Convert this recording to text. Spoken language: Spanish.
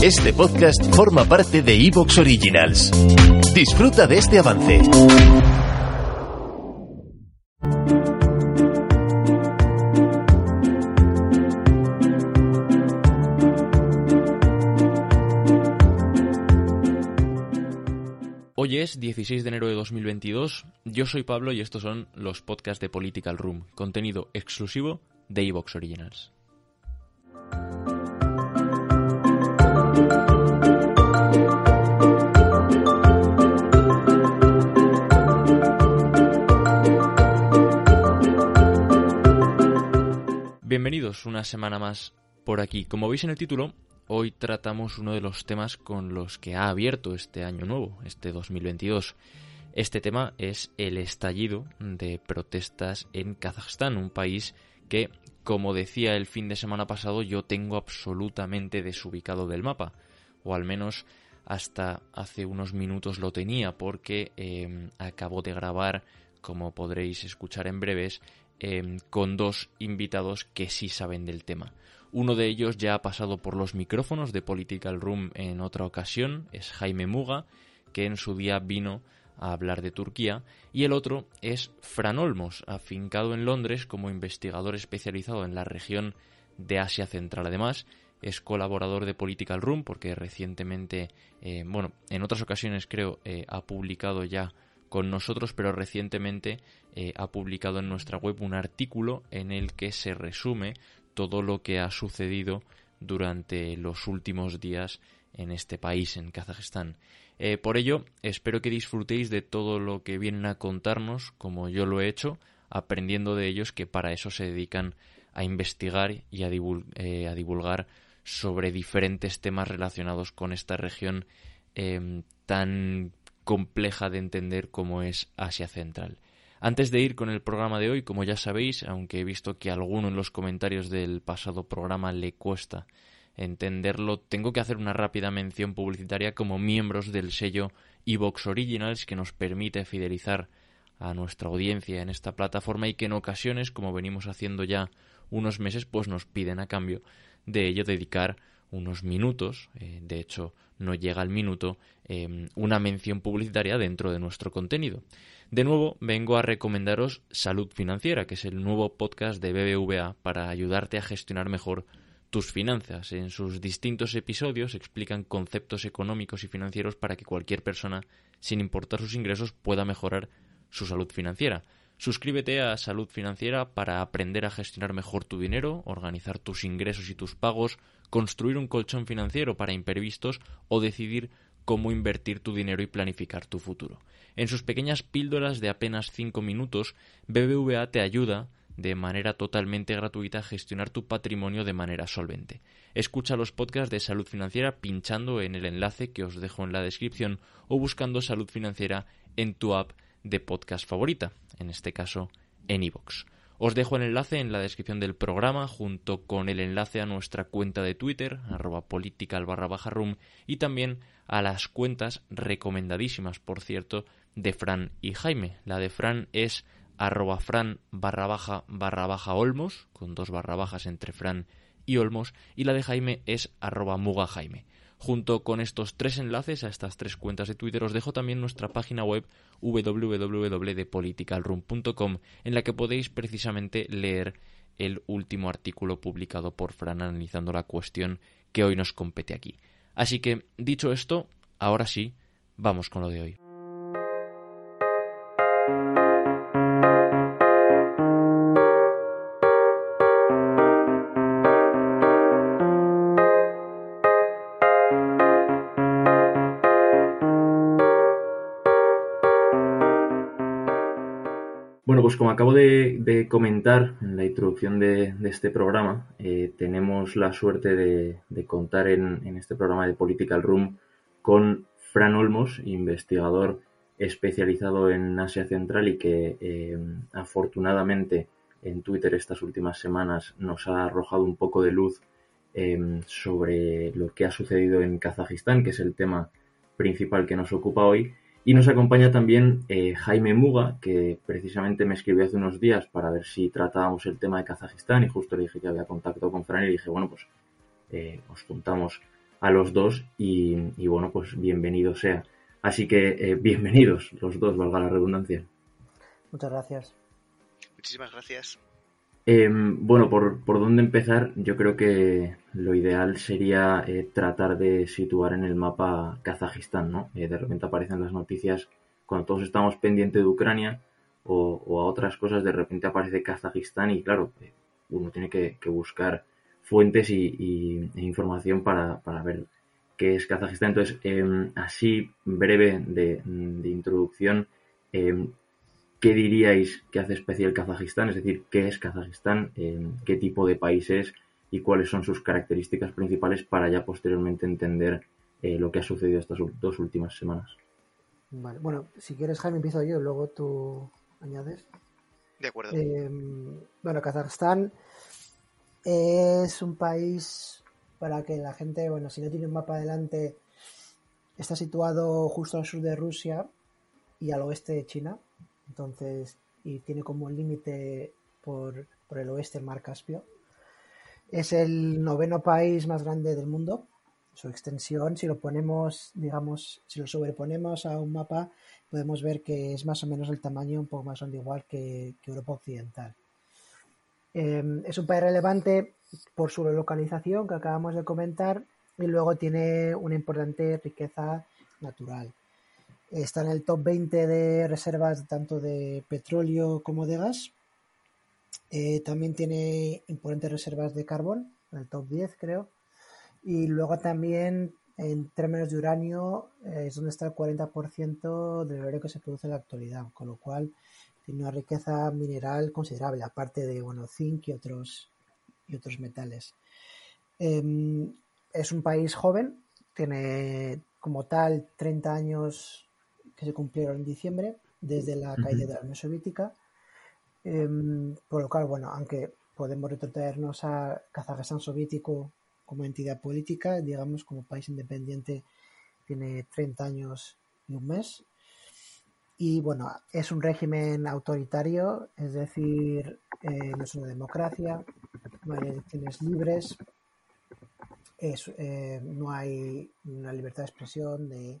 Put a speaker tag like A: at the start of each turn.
A: Este podcast forma parte de Evox Originals. Disfruta de este avance.
B: Hoy es 16 de enero de 2022. Yo soy Pablo y estos son los podcasts de Political Room, contenido exclusivo de Evox Originals. Bienvenidos una semana más por aquí. Como veis en el título, hoy tratamos uno de los temas con los que ha abierto este año nuevo, este 2022. Este tema es el estallido de protestas en Kazajstán, un país que, como decía el fin de semana pasado, yo tengo absolutamente desubicado del mapa, o al menos hasta hace unos minutos lo tenía, porque eh, acabo de grabar, como podréis escuchar en breves, Em, con dos invitados que sí saben del tema. Uno de ellos ya ha pasado por los micrófonos de Political Room en otra ocasión, es Jaime Muga, que en su día vino a hablar de Turquía, y el otro es Fran Olmos, afincado en Londres como investigador especializado en la región de Asia Central. Además, es colaborador de Political Room porque recientemente, eh, bueno, en otras ocasiones creo, eh, ha publicado ya con nosotros, pero recientemente eh, ha publicado en nuestra web un artículo en el que se resume todo lo que ha sucedido durante los últimos días en este país, en Kazajistán. Eh, por ello, espero que disfrutéis de todo lo que vienen a contarnos, como yo lo he hecho, aprendiendo de ellos que para eso se dedican a investigar y a, eh, divulgar sobre diferentes temas relacionados con esta región tan compleja de entender como es Asia Central. Antes de ir con el programa de hoy, como ya sabéis, aunque he visto que a alguno en los comentarios del pasado programa le cuesta entenderlo, tengo que hacer una rápida mención publicitaria como miembros del sello Evox Originals que nos permite fidelizar a nuestra audiencia en esta plataforma y que en ocasiones, como venimos haciendo ya unos meses, pues nos piden a cambio de ello dedicar unos minutos, eh, de hecho no llega al minuto, em, una mención publicitaria dentro de nuestro contenido. De nuevo, vengo a recomendaros Salud Financiera, que es el nuevo podcast de BBVA para ayudarte a gestionar mejor tus finanzas. En sus distintos episodios explican conceptos económicos y financieros para que cualquier persona, sin importar sus ingresos, pueda mejorar su salud financiera. Suscríbete a Salud Financiera para aprender a gestionar mejor tu dinero, organizar tus ingresos y tus pagos, construir un colchón financiero para imprevistos o decidir cómo invertir tu dinero y planificar tu futuro. En sus pequeñas píldoras de apenas 5 minutos, BBVA te ayuda de manera totalmente gratuita a gestionar tu patrimonio de manera solvente. Escucha los podcasts de salud financiera pinchando en el enlace que os dejo en la descripción o buscando salud financiera en tu app de podcast favorita, en este caso en iVoox. Os dejo el enlace en la descripción del programa junto con el enlace a nuestra cuenta de Twitter, arroba political barra baja room, y también a las cuentas recomendadísimas, por cierto, de Fran y Jaime. La de Fran es arroba fran barra baja barra baja olmos, con dos barra bajas entre Fran y Olmos, y la de Jaime es arroba muga Jaime. Junto con estos tres enlaces a estas tres cuentas de Twitter os dejo también nuestra página web www.politicalroom.com en la que podéis precisamente leer el último artículo publicado por Fran analizando la cuestión que hoy nos compete aquí. Así que, dicho esto, ahora sí, vamos con lo de hoy. Pues como acabo de, comentar en la introducción de, este programa, eh, tenemos la suerte de, contar en, este programa de Political Room con Fran Olmos, investigador especializado en Asia Central y que eh, afortunadamente en Twitter estas últimas semanas nos ha arrojado un poco de luz em, sobre lo que ha sucedido en Kazajistán, que es el tema principal que nos ocupa hoy. Y nos acompaña también eh, Jaime Muga, que precisamente me escribió hace unos días para ver si tratábamos el tema de Kazajistán y justo le dije que había contacto con Fran y le dije, bueno, pues eh, os juntamos a los dos y, bueno, pues bienvenido sea. Así que eh, bienvenidos los dos, valga la redundancia.
C: Muchas gracias.
D: Muchísimas gracias.
B: Em, bueno, por, por dónde empezar, yo creo que lo ideal sería eh, tratar de situar en el mapa Kazajistán, ¿no? Eh, de repente aparecen las noticias cuando todos estamos pendientes de Ucrania o, a otras cosas, de repente aparece Kazajistán y claro, eh, uno tiene que, buscar fuentes y, e información para, ver qué es Kazajistán. Entonces, em, así breve de, de introducción, em, ¿qué diríais que hace especial Kazajistán? Es decir, ¿qué es Kazajistán? ¿Qué tipo de país es? ¿Y cuáles son sus características principales para ya posteriormente entender eh, lo que ha sucedido estas dos últimas semanas?
C: Vale, bueno, si quieres Jaime empiezo yo, luego tú añades.
D: De acuerdo.
C: Em, bueno, Kazajstán es un país para que la gente, bueno, si no tiene un mapa adelante, está situado justo al sur de Rusia y al oeste de China entonces, y tiene como límite por, el oeste el mar Caspio. Es el noveno país más grande del mundo. Su extensión, si lo ponemos, digamos, si lo sobreponemos a un mapa, podemos ver que es más o menos el tamaño un poco más menos igual que, Europa Occidental. Em, es un país relevante por su localización que acabamos de comentar y luego tiene una importante riqueza natural. Está en el top 20 de reservas tanto de petróleo como de gas. Eh, también tiene importantes reservas de carbón, en el top 10 creo. Y luego también en términos de uranio eh, es donde está el 40% del oro que se produce en la actualidad, con lo cual tiene una riqueza mineral considerable, aparte de bueno, zinc y otros, y otros metales. Em, es un país joven, tiene como tal 30 años que se cumplieron en diciembre, desde la caída de la Unión Soviética. Em, por lo cual, bueno, aunque podemos retrotraernos a Kazajstán soviético como entidad política, digamos, como país independiente, tiene 30 años y un mes. Y bueno, es un régimen autoritario, es decir, eh, no es una democracia, no hay elecciones libres, eh, no hay una libertad de expresión, de